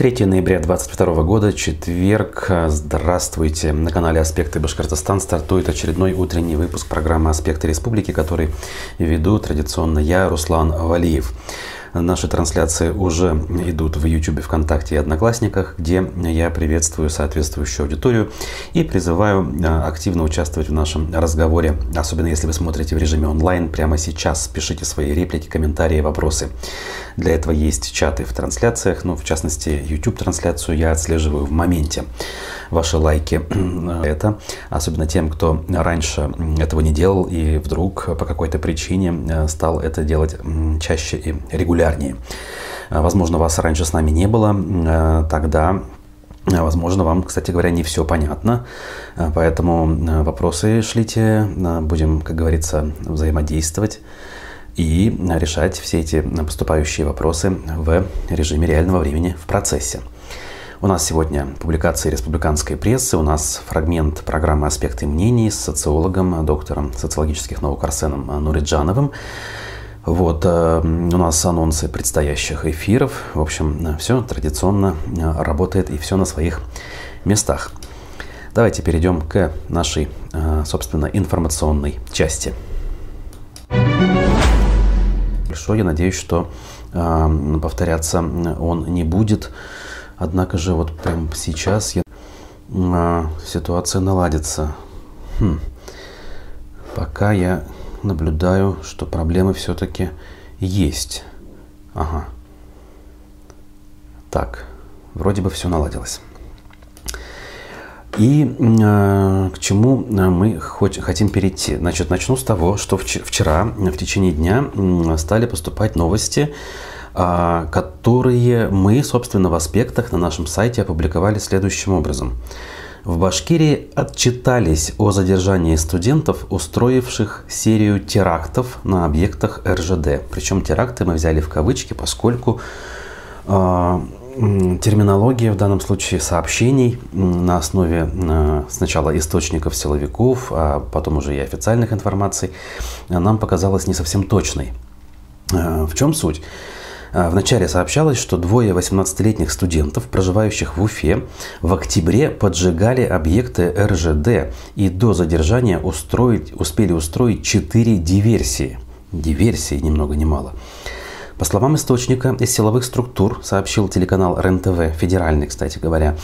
3 ноября 2022 года, четверг. Здравствуйте. На канале «Аспекты Башкортостан» стартует очередной утренний выпуск программы «Аспекты Республики», который веду традиционно я, Руслан Валиев. Наши трансляции уже идут в YouTube, ВКонтакте и Одноклассниках, где я приветствую соответствующую аудиторию и призываю а, активно участвовать в нашем разговоре, особенно если вы смотрите в режиме онлайн прямо сейчас. Пишите свои реплики, комментарии, вопросы. Для этого есть чаты в трансляциях, ну, в частности, YouTube-трансляцию я отслеживаю в моменте. Ваши лайки – это, особенно тем, кто раньше этого не делал и вдруг по какой-то причине э, стал это делать чаще и регулярно популярнее. А, возможно, вас раньше с нами не было, тогда Возможно, вам, кстати говоря, не все понятно, поэтому вопросы шлите, будем, как говорится, взаимодействовать и решать все эти поступающие вопросы в режиме реального времени в процессе. У нас сегодня публикации республиканской прессы, у нас фрагмент программы «Аспекты мнений» с социологом, доктором социологических наук Арсеном Нуриджановым. Вот, э, у нас анонсы предстоящих эфиров. В общем, все традиционно э, работает и все на своих местах. Давайте перейдем к нашей, э, собственно, информационной части. Большое, я надеюсь, что повторяться он не будет. Однако же вот прямо сейчас я, ситуация наладится. Хм. Пока я наблюдаю, что проблемы все-таки есть. Ага. Так, вроде бы все наладилось. И э, к чему мы хоть, хотим перейти? Значит, начну с того, что вчера в течение дня стали поступать новости, которые мы, собственно, в аспектах на нашем сайте опубликовали следующим образом. В Башкирии отчитались о задержании студентов, устроивших серию терактов на объектах РЖД. Причем теракты мы взяли в кавычки, поскольку э, терминология в данном случае сообщений на основе э, сначала источников силовиков, а потом уже и официальных информаций нам показалась не совсем точной. Э, в чем суть? А, вначале сообщалось, что двое 18-летних студентов, проживающих в Уфе, в октябре поджигали объекты РЖД и до задержания устроить, успели устроить четыре диверсии. Диверсии ни много ни мало. По словам источника из силовых структур, сообщил телеканал РЕН-ТВ, федеральный, кстати говоря,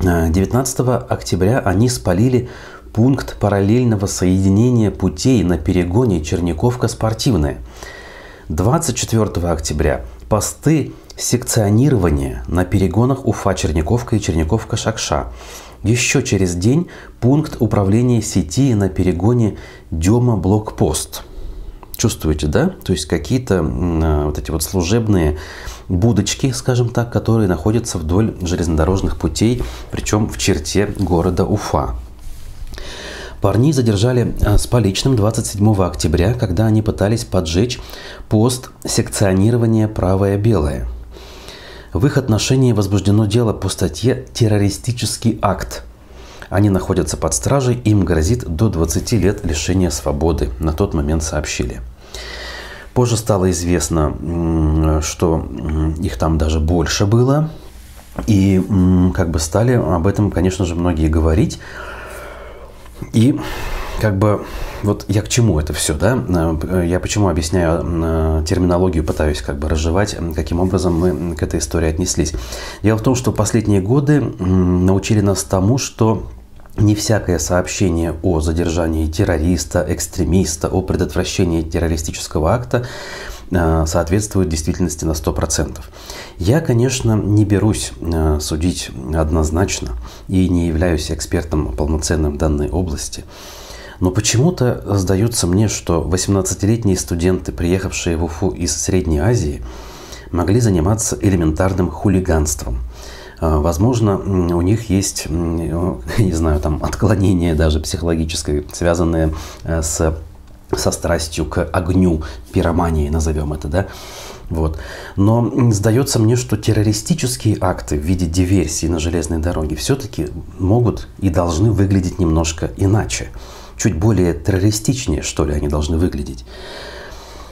19 а, октября они спалили пункт параллельного соединения путей на перегоне Черниковка-Спортивная – 24 октября посты секционирования на перегонах Уфа-Черниковка и Черниковка-Шакша. Еще через день пункт управления сети на перегоне Дема-Блокпост. Чувствуете, да? То есть какие-то э, вот эти вот служебные будочки, скажем так, которые находятся вдоль железнодорожных путей, причем в черте города Уфа. Парней задержали э, с поличным 27 октября, когда они пытались поджечь пост секционирования «Правое-белое». В их отношении возбуждено дело по статье «Террористический акт». Они находятся под стражей, им грозит до 20 лет лишения свободы, на тот момент сообщили. Позже стало известно, что их там даже больше было. И как бы стали об этом, конечно же, многие говорить. И как бы вот я к чему это все, да? Э, я почему объясняю э, терминологию, пытаюсь как бы разжевать, каким образом мы к этой истории отнеслись. Дело в том, что последние годы научили нас тому, что не всякое сообщение о задержании террориста, экстремиста, о предотвращении террористического акта соответствует действительности на 100%. Я, конечно, не берусь э, судить однозначно и не являюсь экспертом полноценным в данной области. Но почему-то сдается мне, что 18-летние студенты, приехавшие в Уфу из Средней Азии, могли заниматься элементарным хулиганством. Э, возможно, у них есть, не знаю, там отклонение даже психологическое, связанное с со страстью к огню, пиромании назовем это, да, вот. Но сдается мне, что террористические акты в виде диверсии на железной дороге все-таки могут и должны выглядеть немножко иначе. Чуть более террористичнее, что ли, они должны выглядеть.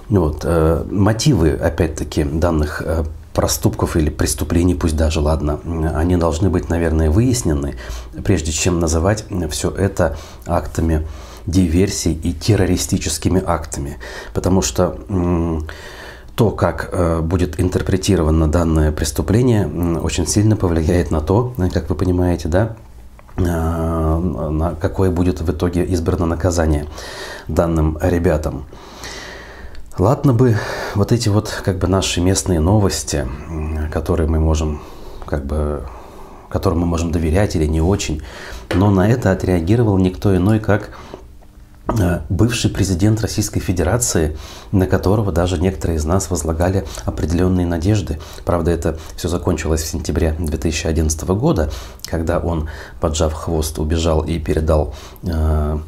Вот. Э, мотивы, опять-таки, данных э, проступков или преступлений, пусть даже, ладно, они должны быть, наверное, выяснены, прежде чем называть все это актами диверсий и террористическими актами. Потому что то, как э, будет интерпретировано данное преступление, очень сильно повлияет на то, как вы понимаете, да, э, на какое будет в итоге избрано наказание данным ребятам. Ладно бы вот эти вот как бы наши местные новости, которые мы можем как бы которым мы можем доверять или не очень, но на это отреагировал никто иной, как Э, бывший президент Российской Федерации, на которого даже некоторые из нас возлагали определенные надежды. Правда, это все закончилось в сентябре 2011 года, когда он, поджав хвост, убежал и передал э,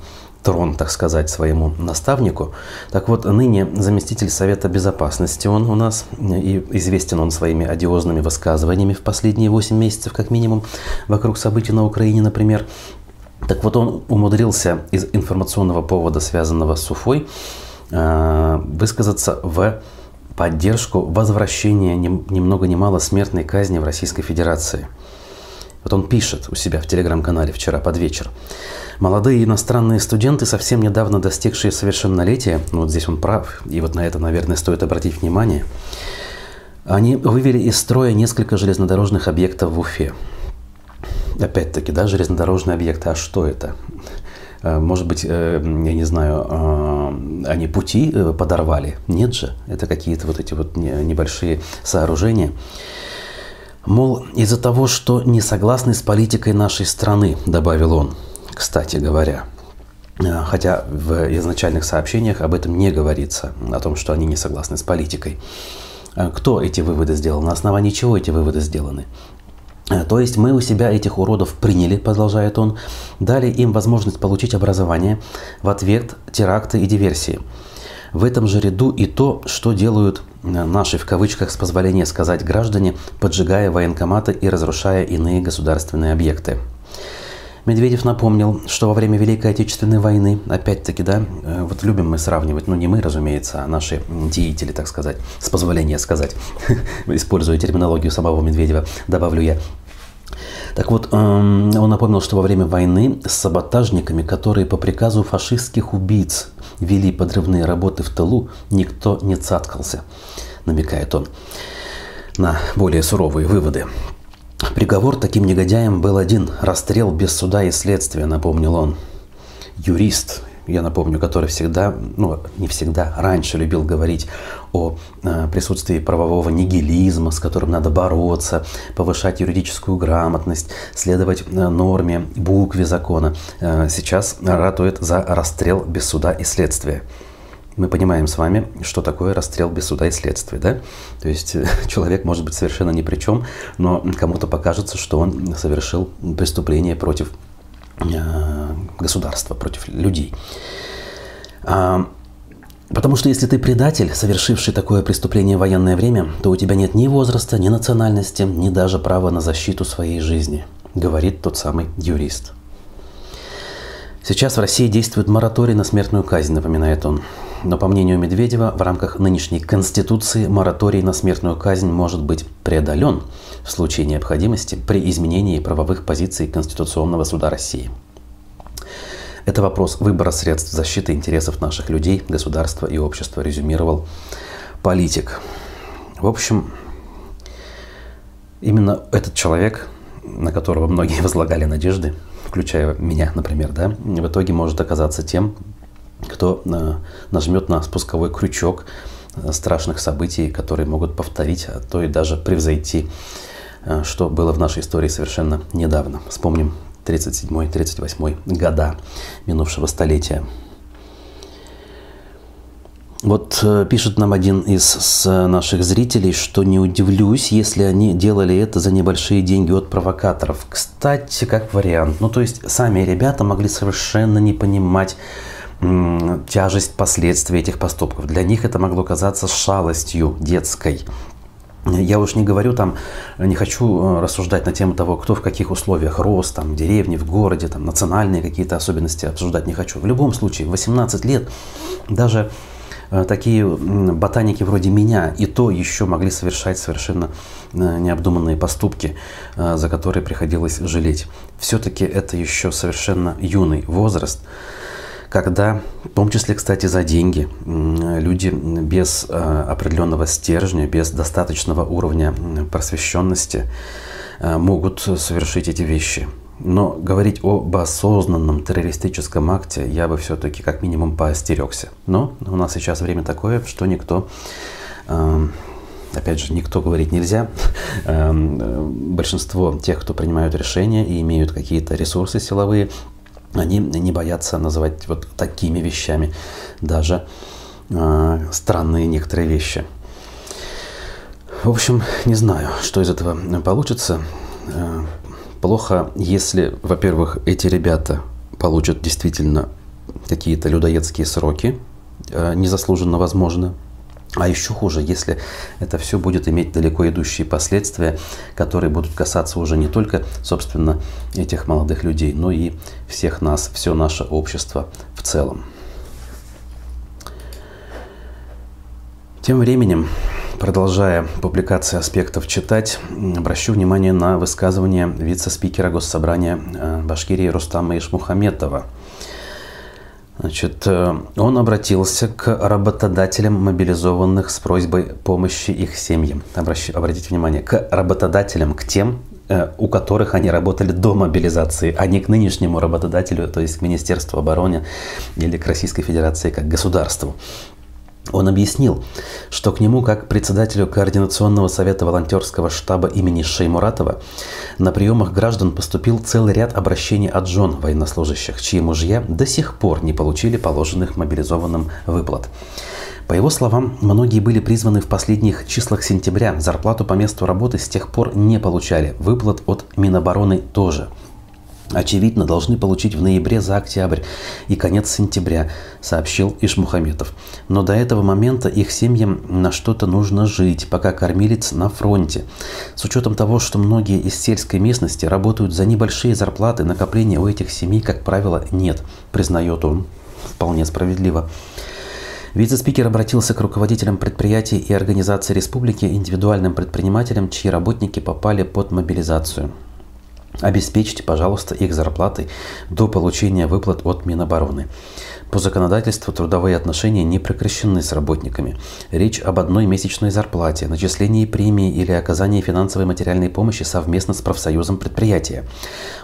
трон, так сказать, своему наставнику. Так вот, ныне заместитель Совета Безопасности он у нас, и известен он своими одиозными высказываниями в последние 8 месяцев, как минимум, вокруг событий на Украине, например. Так вот, он умудрился из информационного повода, связанного с Уфой, э, высказаться в поддержку возвращения ни много ни мало смертной казни в Российской Федерации. Вот он пишет у себя в телеграм-канале вчера под вечер. Молодые иностранные студенты, совсем недавно достигшие совершеннолетия, ну вот здесь он прав, и вот на это, наверное, стоит обратить внимание, они вывели из строя несколько железнодорожных объектов в Уфе. Опять-таки, да, железнодорожные объекты, а что это? Э, может быть, э, я не знаю, э, они пути подорвали? Нет же, это какие-то вот эти вот небольшие сооружения. Мол, из-за того, что не согласны с политикой нашей страны, добавил он, кстати говоря. Хотя в изначальных сообщениях об этом не говорится, о том, что они не согласны с политикой. Кто эти выводы сделал? На основании чего эти выводы сделаны? То есть мы у себя этих уродов приняли, продолжает он, дали им возможность получить образование в ответ теракты и диверсии. В этом же ряду и то, что делают э, наши, в кавычках, с позволения сказать, граждане, поджигая военкоматы и разрушая иные государственные объекты. Медведев напомнил, что во время Великой Отечественной войны, опять-таки, да, э, вот любим мы сравнивать, ну не мы, разумеется, а наши деятели, так сказать, с позволения сказать, используя терминологию самого Медведева, добавлю я, так вот, эм, он напомнил, что во время войны с саботажниками, которые по приказу фашистских убийц вели подрывные работы в тылу, никто не цаткался, намекает он на более суровые выводы. Приговор таким негодяям был один – расстрел без суда и следствия, напомнил он. Юрист, я напомню, который всегда, ну не всегда, раньше любил говорить о э, присутствии правового нигилизма, с которым надо бороться, повышать юридическую грамотность, следовать э, норме, букве закона. Э, сейчас ратует за расстрел без суда и следствия мы понимаем с вами, что такое расстрел без суда и следствия, да? То есть э, человек может быть совершенно ни при чем, но кому-то покажется, что он совершил преступление против э, государства, против людей. А, потому что если ты предатель, совершивший такое преступление в военное время, то у тебя нет ни возраста, ни национальности, ни даже права на защиту своей жизни, говорит тот самый юрист. Сейчас в России действует мораторий на смертную казнь, напоминает он. Но по мнению Медведева, в рамках нынешней Конституции мораторий на смертную казнь может быть преодолен в случае необходимости при изменении правовых позиций Конституционного суда России. Это вопрос выбора средств защиты интересов наших людей, государства и общества, резюмировал политик. В общем, именно этот человек, на которого многие возлагали надежды, включая меня, например, да, в итоге может оказаться тем, кто э, нажмет на спусковой крючок э, страшных событий, которые могут повторить, а то и даже превзойти, э, что было в нашей истории совершенно недавно. Вспомним 37-38 года минувшего столетия. Вот пишет нам один из наших зрителей, что не удивлюсь, если они делали это за небольшие деньги от провокаторов. Кстати, как вариант. Ну, то есть сами ребята могли совершенно не понимать, тяжесть последствий этих поступков. Для них это могло казаться шалостью детской. Я уж не говорю там, не хочу э, рассуждать на тему того, кто в каких условиях рос, там, в деревне, в городе, там, национальные какие-то особенности обсуждать не хочу. В любом случае, в 18 лет даже э, такие ботаники вроде меня и то еще могли совершать совершенно э, необдуманные поступки, за которые приходилось жалеть. Все-таки это еще совершенно юный возраст, когда, в том числе, кстати, за деньги, люди без определенного стержня, без достаточного уровня просвещенности могут совершить эти вещи. Но говорить об осознанном террористическом акте я бы все-таки как минимум поостерегся. Но у нас сейчас время такое, что никто, э, опять же, никто говорить нельзя. Э, большинство тех, кто принимают решения и имеют какие-то ресурсы силовые, они не боятся называть вот такими вещами даже э, странные некоторые вещи. В общем, не знаю, что из этого получится. Плохо, если, во-первых, эти ребята получат действительно какие-то людоедские сроки, э, незаслуженно возможно. А еще хуже, если это все будет иметь далеко идущие последствия, которые будут касаться уже не только, собственно, этих молодых людей, но и всех нас, все наше общество в целом. Тем временем Продолжая публикации аспектов читать, обращу внимание на высказывание вице-спикера Госсобрания э, Башкирии Рустама Ишмухаметова. Значит, э, он обратился к работодателям мобилизованных с просьбой помощи их семьям. Обращ, обратите внимание, к работодателям, к тем, э, у которых они работали до мобилизации, а не к нынешнему работодателю, то есть к Министерству обороны или к Российской Федерации как государству. Он объяснил, что к нему, как председателю Координационного совета волонтерского штаба имени Шеймуратова, на приемах граждан поступил целый ряд обращений от жен военнослужащих, чьи мужья до сих пор не получили положенных мобилизованным выплат. По его словам, многие были призваны в последних числах сентября, зарплату по месту работы с тех пор не получали, выплат от Минобороны тоже – очевидно, должны получить в ноябре за октябрь и конец сентября, сообщил Ишмухаметов. Но до этого момента их семьям на что-то нужно жить, пока кормилец на фронте. С учетом того, что многие из сельской местности работают за небольшие зарплаты, накопления у этих семей, как правило, нет, признает он. Вполне справедливо. Вице-спикер обратился к руководителям предприятий и организаций республики, индивидуальным предпринимателям, чьи работники попали под мобилизацию. Обеспечьте, пожалуйста, их зарплаты до получения выплат от Минобороны. По законодательству трудовые отношения не прекращены с работниками. Речь об одной месячной зарплате, начислении премии или оказании финансовой материальной помощи совместно с профсоюзом предприятия.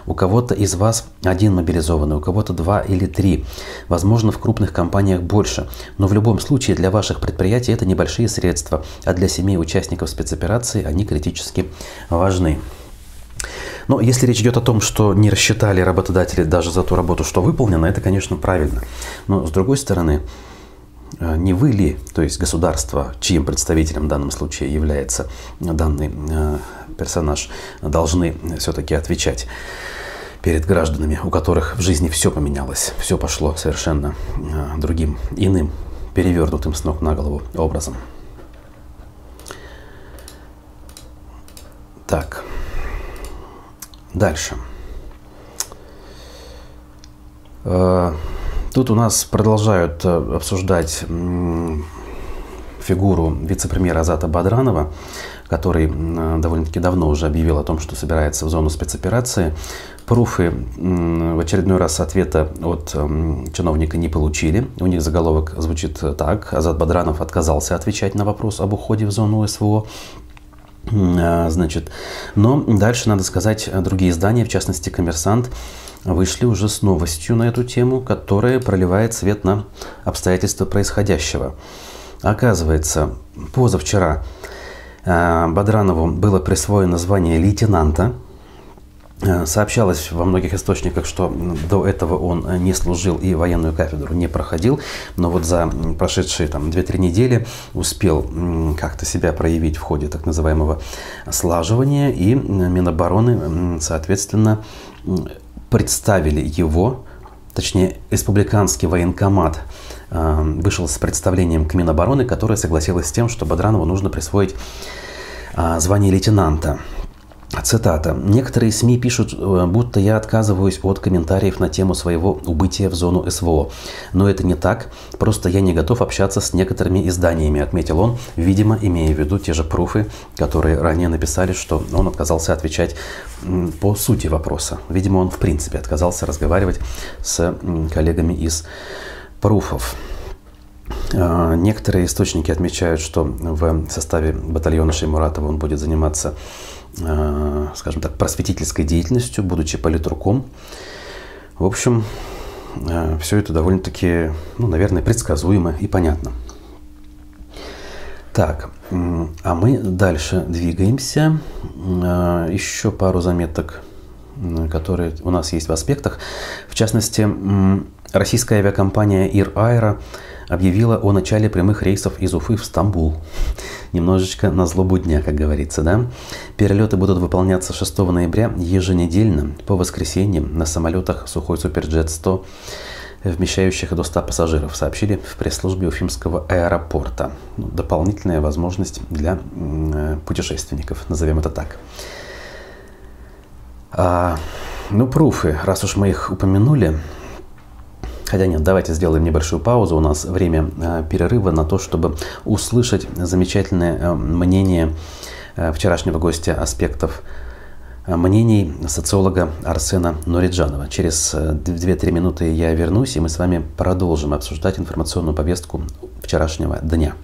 У кого-то из вас один мобилизованный, у кого-то два или три. Возможно, в крупных компаниях больше. Но в любом случае для ваших предприятий это небольшие средства, а для семей участников спецоперации они критически важны. Но если речь идет о том, что не рассчитали работодатели даже за ту работу, что выполнено, это, конечно, правильно. Но с другой стороны, э, не вы ли, то есть государство, чьим представителем в данном случае является данный э, персонаж, должны все-таки отвечать перед гражданами, у которых в жизни все поменялось, все пошло совершенно э, другим, иным, перевернутым с ног на голову образом. Так. Дальше. Э, тут у нас продолжают э, обсуждать фигуру вице-премьера Азата Бадранова, который э, довольно-таки давно уже объявил о том, что собирается в зону спецоперации. Пруфы в очередной раз ответа от чиновника не получили. У них заголовок звучит так. Азат Бадранов отказался отвечать на вопрос об уходе в зону СВО. А, значит, но дальше надо сказать, другие издания, в частности «Коммерсант», вышли уже с новостью на эту тему, которая проливает свет на обстоятельства происходящего. Оказывается, позавчера а, Бадранову было присвоено звание лейтенанта Э, сообщалось во многих источниках, что до этого он не служил и военную кафедру не проходил, но вот за прошедшие там 2-3 недели успел как-то себя проявить в ходе так называемого слаживания, и Минобороны, соответственно, представили его, точнее, республиканский военкомат э, вышел с представлением к Минобороны, которая согласилась с тем, что Бадранову нужно присвоить э, звание лейтенанта. Цитата. «Некоторые СМИ пишут, э, будто я отказываюсь от комментариев на тему своего убытия в зону СВО. Но это не так, просто я не готов общаться с некоторыми изданиями», отметил он, видимо, имея в виду те же пруфы, которые ранее написали, что он отказался отвечать по сути вопроса. Видимо, он в принципе отказался разговаривать с коллегами из пруфов. А, некоторые источники отмечают, что в составе батальона Шеймуратова он будет заниматься Э, скажем так, просветительской деятельностью, будучи политруком. В общем, э, все это довольно-таки, ну, наверное, предсказуемо и понятно. Так, а мы дальше двигаемся. Э, еще пару заметок, которые у нас есть в аспектах. В частности, российская авиакомпания Ир Aero объявила о начале прямых рейсов из Уфы в Стамбул. Немножечко на злобу дня, как говорится, да? Перелеты будут выполняться 6 ноября еженедельно по воскресеньям на самолетах Сухой Суперджет 100 вмещающих до 100 пассажиров, сообщили в пресс-службе Уфимского аэропорта. Ну, дополнительная возможность для э, путешественников, назовем это так. А, ну, пруфы, раз уж мы их упомянули, Хотя нет, давайте сделаем небольшую паузу. У нас время э, перерыва на то, чтобы услышать замечательное э, мнение э, вчерашнего гостя аспектов мнений социолога Арсена Нуриджанова. Через 2-3 минуты я вернусь, и мы с вами продолжим обсуждать информационную повестку вчерашнего дня.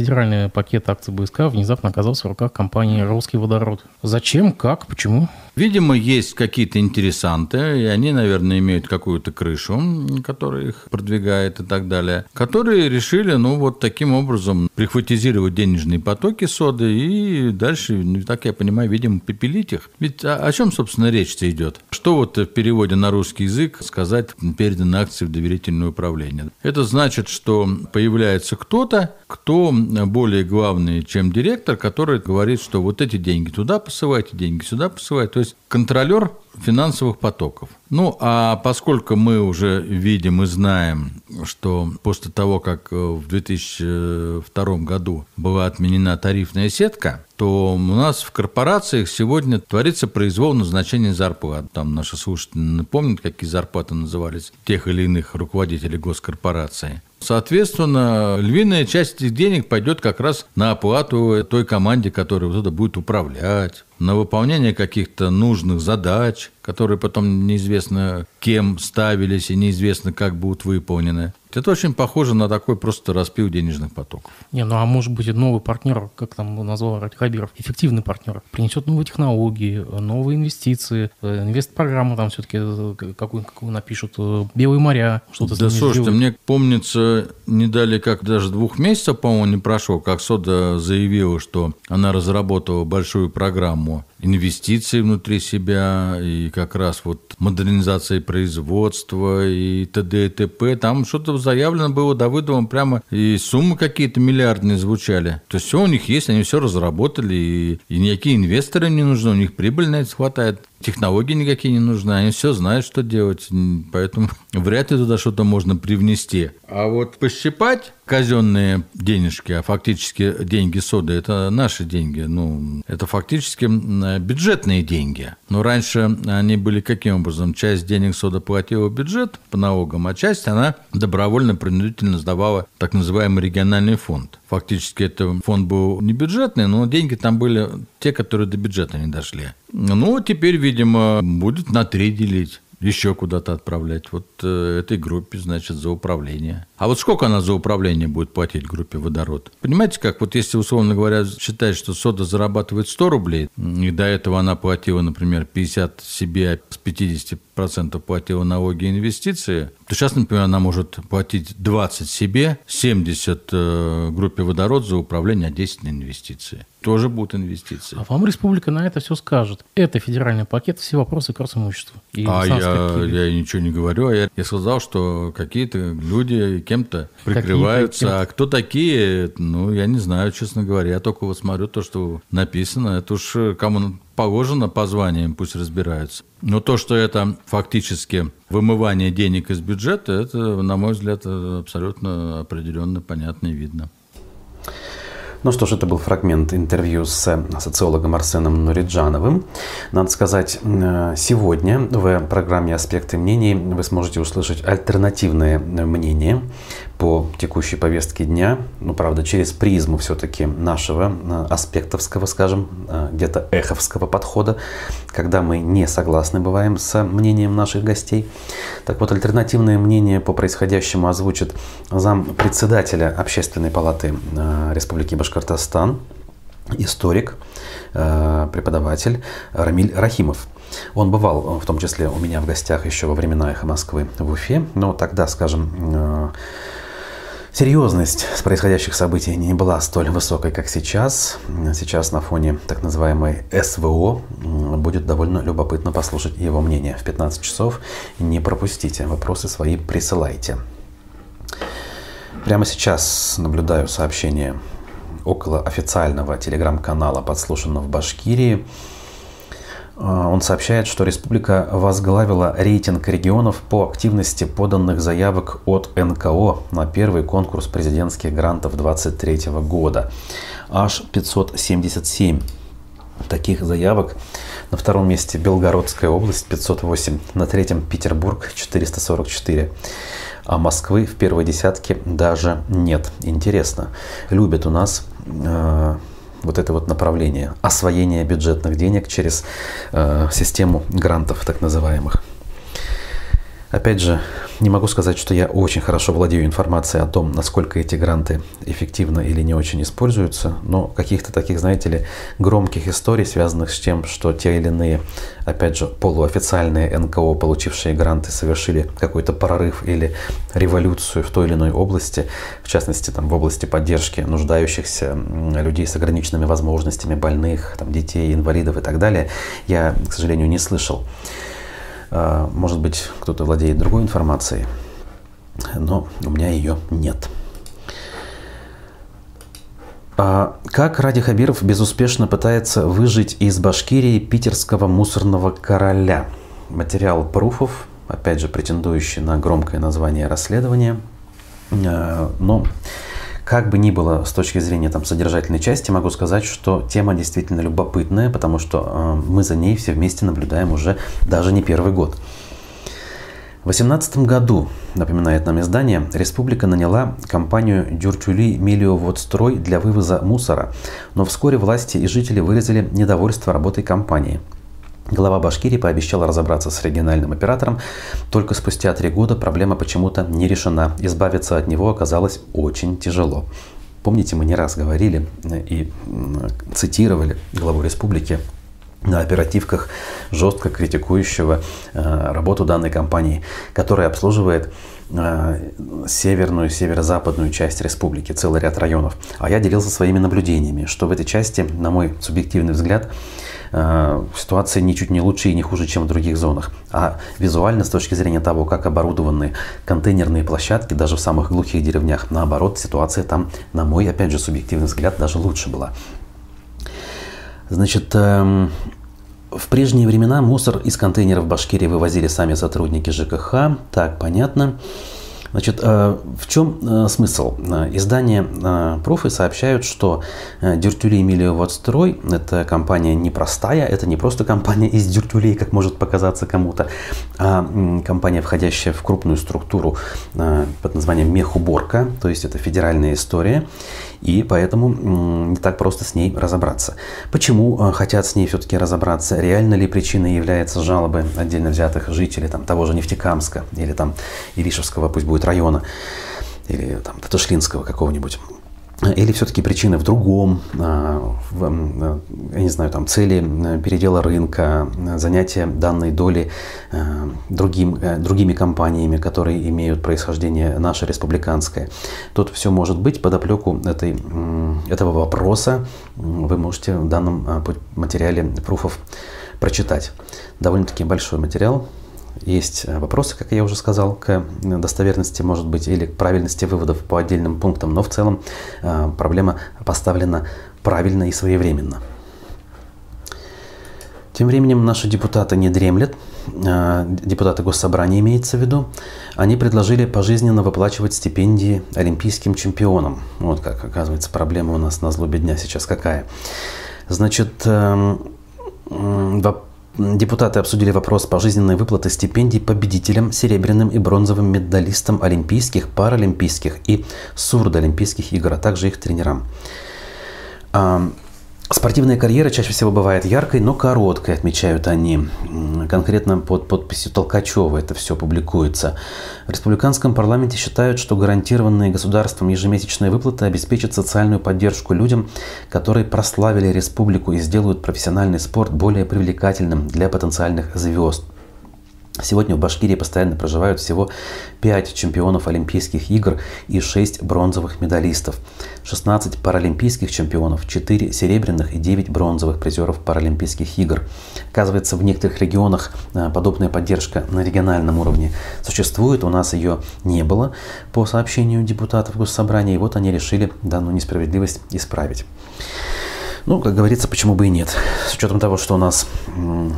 Федеральный пакет акций БСК внезапно оказался в руках компании «Русский водород». Зачем? Как? Почему? Видимо, есть какие-то интересанты, и они, наверное, имеют какую-то крышу, которая их продвигает и так далее, которые решили, ну, вот таким образом прихватизировать денежные потоки соды и дальше, ну, так я понимаю, видимо, попилить их. Ведь о, о чем, собственно, речь-то идет? Что вот в переводе на русский язык сказать переданы акции в доверительное управление? Это значит, что появляется кто-то, кто более главный, чем директор, который говорит, что вот эти деньги туда посылайте, деньги сюда посылайте. То есть контролер финансовых потоков. Ну, а поскольку мы уже видим и знаем, что после того, как э, в 2002 году была отменена тарифная сетка, то у нас в корпорациях сегодня творится произвол назначения зарплат. Там наши слушатели помнят, какие зарплаты назывались тех или иных руководителей госкорпорации. Соответственно, львиная часть этих денег пойдет как раз на оплату той команде, которая вот это будет управлять, на выполнение каких-то нужных задач, которые потом неизвестно кем ставились и неизвестно как будут выполнены. Это очень похоже на такой просто распил денежных потоков. Не, ну а может быть новый партнер, как там назвал Хабиров, эффективный партнер, принесет новые технологии, новые инвестиции, э, инвест-программу там все-таки э, какую, какую напишут, э, белые моря, что-то Да слушайте, сделают. мне помнится, не дали как даже двух месяцев, по-моему, не прошло, как Сода заявила, что она разработала большую программу moi. Инвестиций внутри себя и как раз вот модернизации производства и т.д. и т.п. Там что-то заявлено было Давыдовым прямо, и суммы какие-то миллиардные звучали. То есть все у них есть, они все разработали, и, и никакие инвесторы не нужны, у них прибыль на это хватает технологии никакие не нужны, они все знают, что делать, поэтому вряд ли туда что-то можно привнести. А вот пощипать казенные денежки, а фактически деньги соды – это наши деньги, ну, это фактически бюджетные деньги. Но раньше они были каким образом? Часть денег сода платила бюджет по налогам, а часть она добровольно-принудительно сдавала так называемый региональный фонд. Фактически это фонд был не бюджетный, но деньги там были те, которые до бюджета не дошли. Ну, теперь, видимо, будет на три делить еще куда-то отправлять. Вот э, этой группе, значит, за управление. А вот сколько она за управление будет платить группе водород? Понимаете, как вот если, условно говоря, считать, что сода зарабатывает 100 рублей, и до этого она платила, например, 50 себе, а с 50% платила налоги и инвестиции, то сейчас, например, она может платить 20 себе, 70 э, группе водород за управление, а 10 на инвестиции тоже будут инвестиции. А вам республика на это все скажет. Это федеральный пакет, все вопросы к имущества. а я, я ничего не говорю. А я, я сказал, что какие-то люди кем-то прикрываются. Какие-то, а кто такие, ну, я не знаю, честно говоря. Я только вот смотрю то, что написано. Это уж кому положено по званиям, пусть разбираются. Но то, что это фактически вымывание денег из бюджета, это, на мой взгляд, абсолютно определенно понятно и видно. Ну что ж, это был фрагмент интервью с социологом Арсеном Нуриджановым. Надо сказать, э, сегодня в программе «Аспекты мнений» вы сможете услышать альтернативное мнение по текущей повестке дня, ну, правда, через призму все-таки нашего э, аспектовского, скажем, э, где-то эховского подхода, когда мы не согласны бываем с мнением наших гостей. Так вот, альтернативное мнение по происходящему озвучит зам председателя Общественной палаты э, Республики Башкортостан, историк, преподаватель Рамиль Рахимов. Он бывал, в том числе у меня в гостях еще во времена «Эхо Москвы» в Уфе, но тогда, скажем, Серьезность происходящих событий не была столь высокой, как сейчас. Сейчас на фоне так называемой СВО будет довольно любопытно послушать его мнение. В 15 часов не пропустите, вопросы свои присылайте. Прямо сейчас наблюдаю сообщение около официального телеграм-канала «Подслушано в Башкирии». А, он сообщает, что республика возглавила рейтинг регионов по активности поданных заявок от НКО на первый конкурс президентских грантов 2023 года. Аж 577 таких заявок. На втором месте Белгородская область 508, на третьем Петербург 444. А Москвы в первой десятке даже нет. Интересно. Любят у нас э, вот это вот направление освоения бюджетных денег через э, систему грантов так называемых. Опять же, не могу сказать, что я очень хорошо владею информацией о том, насколько эти гранты эффективно или не очень используются, но каких-то таких, знаете ли, громких историй, связанных с тем, что те или иные, опять же, полуофициальные НКО, получившие гранты, совершили какой-то прорыв или революцию в той или иной области, в частности, там, в области поддержки нуждающихся людей с ограниченными возможностями, больных, там, детей, инвалидов и так далее, я, к сожалению, не слышал. А, может быть, кто-то владеет другой информацией, но у меня ее нет. А как Ради Хабиров безуспешно пытается выжить из Башкирии питерского мусорного короля? Материал пруфов, опять же, претендующий на громкое название расследования, а, но как бы ни было с точки зрения там, содержательной части, могу сказать, что тема действительно любопытная, потому что э, мы за ней все вместе наблюдаем уже даже не первый год. В 2018 году, напоминает нам издание, республика наняла компанию Дюртюли Миллиоводстрой для вывоза мусора, но вскоре власти и жители выразили недовольство работой компании – Глава Башкирии пообещал разобраться с региональным оператором. Только спустя три года проблема почему-то не решена. Избавиться от него оказалось очень тяжело. Помните, мы не раз говорили и цитировали главу республики на оперативках, жестко критикующего э, работу данной компании, которая обслуживает э, северную, северо-западную часть республики, целый ряд районов. А я делился своими наблюдениями, что в этой части, на мой субъективный взгляд, Э, ситуация ничуть не лучше и не хуже, чем в других зонах. А визуально, с точки зрения того, как оборудованы контейнерные площадки, даже в самых глухих деревнях, наоборот, ситуация там, на мой, опять же, субъективный взгляд, даже лучше была. Значит, эм, в прежние времена мусор из контейнеров Башкирии вывозили сами сотрудники ЖКХ, так, понятно. Значит, э, в чем э, смысл? Э, издания Профы сообщают, что Дюртюли Эмилио Водстрой – это компания непростая, это не просто компания из дюртюлей, как может показаться кому-то, а компания, входящая в крупную структуру под названием мехуборка, то есть это федеральная история и поэтому не так просто с ней разобраться. Почему хотят с ней все-таки разобраться? Реально ли причиной является жалобы отдельно взятых жителей там, того же Нефтекамска или там Иришевского, пусть будет района, или там Татушлинского какого-нибудь? Или все-таки причины в другом, а, в, э, я не знаю, там цели э, передела рынка, занятия данной доли э, другим, другими компаниями, которые имеют происхождение наше республиканское. Тут все может быть под оплеку этой, этого вопроса. Вы можете в данном материале пруфов прочитать. Довольно-таки большой материал, есть э, вопросы, как я уже сказал, к э, достоверности, может быть, или к правильности выводов по отдельным пунктам, но в целом э, проблема поставлена правильно и своевременно. Тем временем наши депутаты не дремлят. депутаты Госсобрания имеется в виду, они предложили пожизненно выплачивать стипендии олимпийским чемпионам. Вот как, оказывается, проблема у нас на злобе дня сейчас какая. Значит, эм, Депутаты обсудили вопрос пожизненной выплаты стипендий победителям, серебряным и бронзовым медалистам Олимпийских, Паралимпийских и Сурдоолимпийских игр, а также их тренерам. Спортивная карьера чаще всего бывает яркой, но короткой, отмечают они. Конкретно под подписью Толкачева это все публикуется. В республиканском парламенте считают, что гарантированные государством ежемесячные выплаты обеспечат социальную поддержку людям, которые прославили республику и сделают профессиональный спорт более привлекательным для потенциальных звезд. Сегодня в Башкирии постоянно проживают всего 5 чемпионов Олимпийских игр и 6 бронзовых медалистов, 16 паралимпийских чемпионов, 4 серебряных и 9 бронзовых призеров Паралимпийских игр. Оказывается, в некоторых регионах э, подобная поддержка на региональном уровне существует, у нас ее не было по сообщению депутатов Госсобрания, и вот они решили данную несправедливость исправить. Ну, как говорится, почему бы и нет. С учетом того, что у нас,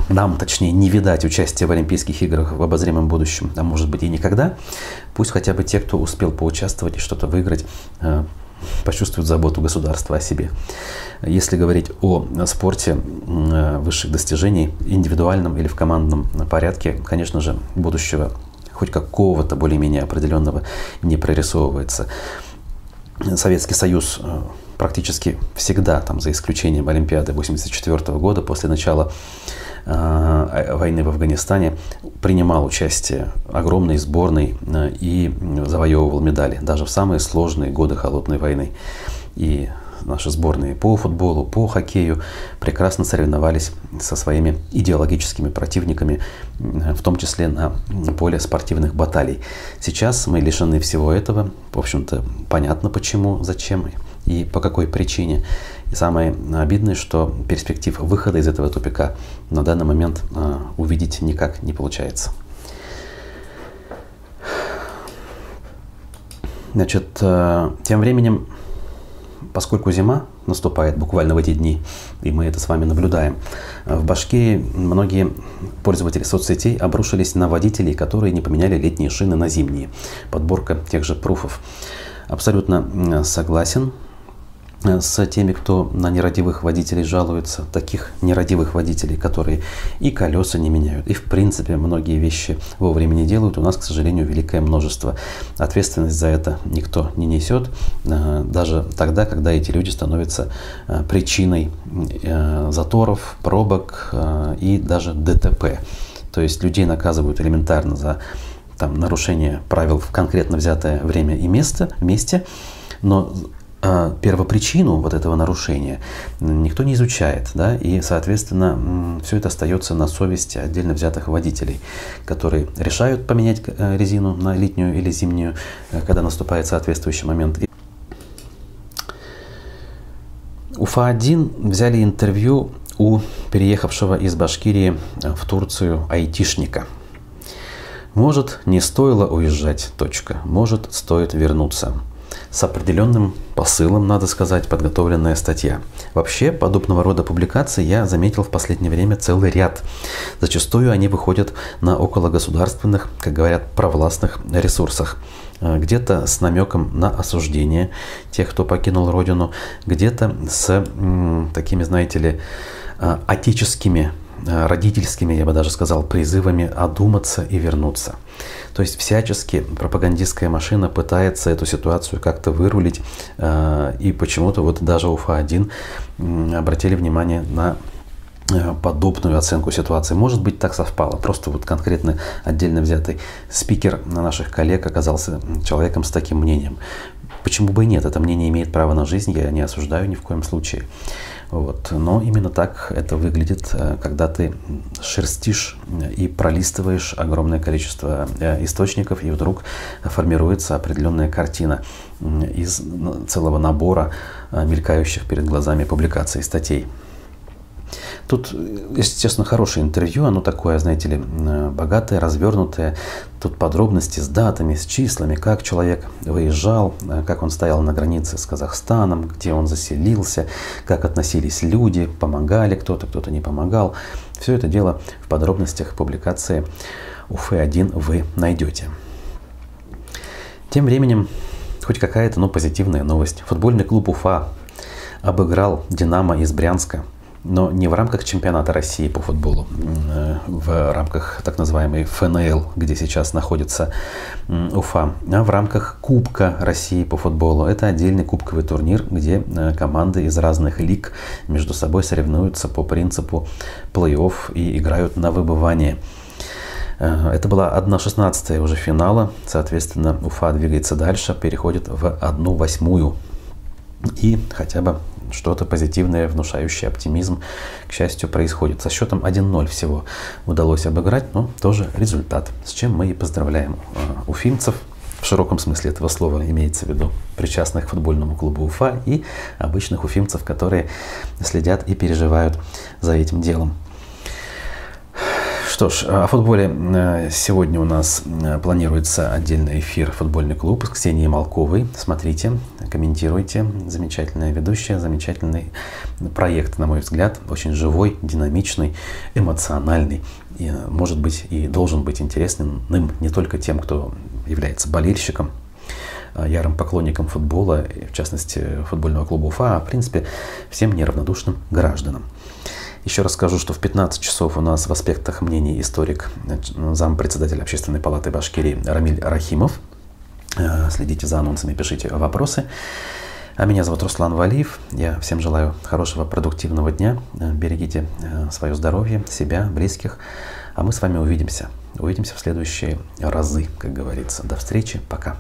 нам, точнее, не видать участия в Олимпийских играх в обозримом будущем, а может быть и никогда, пусть хотя бы те, кто успел поучаствовать и что-то выиграть, э, почувствуют заботу государства о себе. Если говорить о спорте э, высших достижений, индивидуальном или в командном порядке, конечно же, будущего хоть какого-то более-менее определенного не прорисовывается. Советский Союз э, практически всегда, там, за исключением Олимпиады 1984 года, после начала э, войны в Афганистане, принимал участие огромной сборной э, и завоевывал медали, даже в самые сложные годы Холодной войны. И наши сборные по футболу, по хоккею прекрасно соревновались со своими идеологическими противниками, в том числе на поле спортивных баталий. Сейчас мы лишены всего этого. В общем-то, понятно почему, зачем и по какой причине. И самое обидное, что перспектив выхода из этого тупика на данный момент э, увидеть никак не получается. Значит, э, тем временем, поскольку зима наступает буквально в эти дни, и мы это с вами наблюдаем, в Башкирии многие пользователи соцсетей обрушились на водителей, которые не поменяли летние шины на зимние. Подборка тех же пруфов. Абсолютно согласен с теми, кто на нерадивых водителей жалуется, таких нерадивых водителей, которые и колеса не меняют, и в принципе многие вещи вовремя не делают, у нас, к сожалению, великое множество. Ответственность за это никто не несет, э, даже тогда, когда эти люди становятся э, причиной заторов, пробок и даже ДТП. То есть людей наказывают элементарно за там, нарушение правил в конкретно взятое время и место, месте, но первопричину вот этого нарушения никто не изучает, да, и, соответственно, все это остается на совести отдельно взятых водителей, которые решают поменять э, резину на летнюю или зимнюю, э, когда наступает соответствующий момент. УФА-1 взяли интервью у переехавшего из Башкирии в Турцию айтишника. Может, не стоило уезжать, точка. Может, стоит вернуться с определенным посылом, надо сказать, подготовленная статья. Вообще, подобного рода публикации я заметил в последнее время целый ряд. Зачастую они выходят на окологосударственных, как говорят, провластных ресурсах. Э, где-то с намеком на осуждение тех, кто покинул родину, где-то с м, такими, знаете ли, э, отеческими родительскими, я бы даже сказал, призывами одуматься и вернуться. То есть всячески пропагандистская машина пытается эту ситуацию как-то вырулить, э, и почему-то вот даже УФА-1 обратили внимание на э, подобную оценку ситуации. Может быть, так совпало. Просто вот конкретно отдельно взятый спикер на наших коллег оказался человеком с таким мнением. Почему бы и нет? Это мнение имеет право на жизнь, я не осуждаю ни в коем случае. Вот. Но именно так это выглядит, э, когда ты шерстишь и пролистываешь огромное количество э, источников, и вдруг формируется определенная картина из целого набора э, мелькающих перед глазами публикаций, статей. Тут, естественно, хорошее интервью, оно такое, знаете ли, богатое, развернутое. Тут подробности с датами, с числами, как человек выезжал, как он стоял на границе с Казахстаном, где он заселился, как относились люди, помогали кто-то, кто-то не помогал. Все это дело в подробностях публикации УФ-1 вы найдете. Тем временем, хоть какая-то, но позитивная новость. Футбольный клуб Уфа обыграл «Динамо» из Брянска но не в рамках чемпионата России по футболу, в рамках так называемой ФНЛ, где сейчас находится Уфа, а в рамках Кубка России по футболу. Это отдельный кубковый турнир, где э, команды из разных лиг между собой соревнуются по принципу плей-офф и играют на выбывание. Э, это была 1-16 уже финала, соответственно, Уфа двигается дальше, переходит в 1-8 и хотя бы что-то позитивное, внушающее оптимизм, к счастью, происходит. Со счетом 1-0 всего удалось обыграть, но тоже результат, с чем мы и поздравляем э, уфимцев, в широком смысле этого слова имеется в виду причастных к футбольному клубу Уфа и обычных уфимцев, которые следят и переживают за этим делом. Что ж, о футболе э, сегодня у нас э, планируется отдельный эфир «Футбольный клуб» с Ксенией Малковой. Смотрите, комментируйте. Замечательная ведущая, замечательный проект, на мой взгляд, очень живой, динамичный, эмоциональный. И, э, может быть, и должен быть интересным не только тем, кто является болельщиком, ярым поклонником футбола, в частности, футбольного клуба Уфа, а, в принципе, всем неравнодушным гражданам. Еще раз скажу, что в 15 часов у нас в аспектах мнений историк, зампредседатель Общественной палаты Башкирии Рамиль Рахимов. Э, следите за анонсами, пишите вопросы. А меня зовут Руслан Валиев. Я всем желаю хорошего, продуктивного дня. Э, берегите э, свое здоровье, себя, близких. А мы с вами увидимся. Увидимся в следующие разы, как говорится. До встречи. Пока.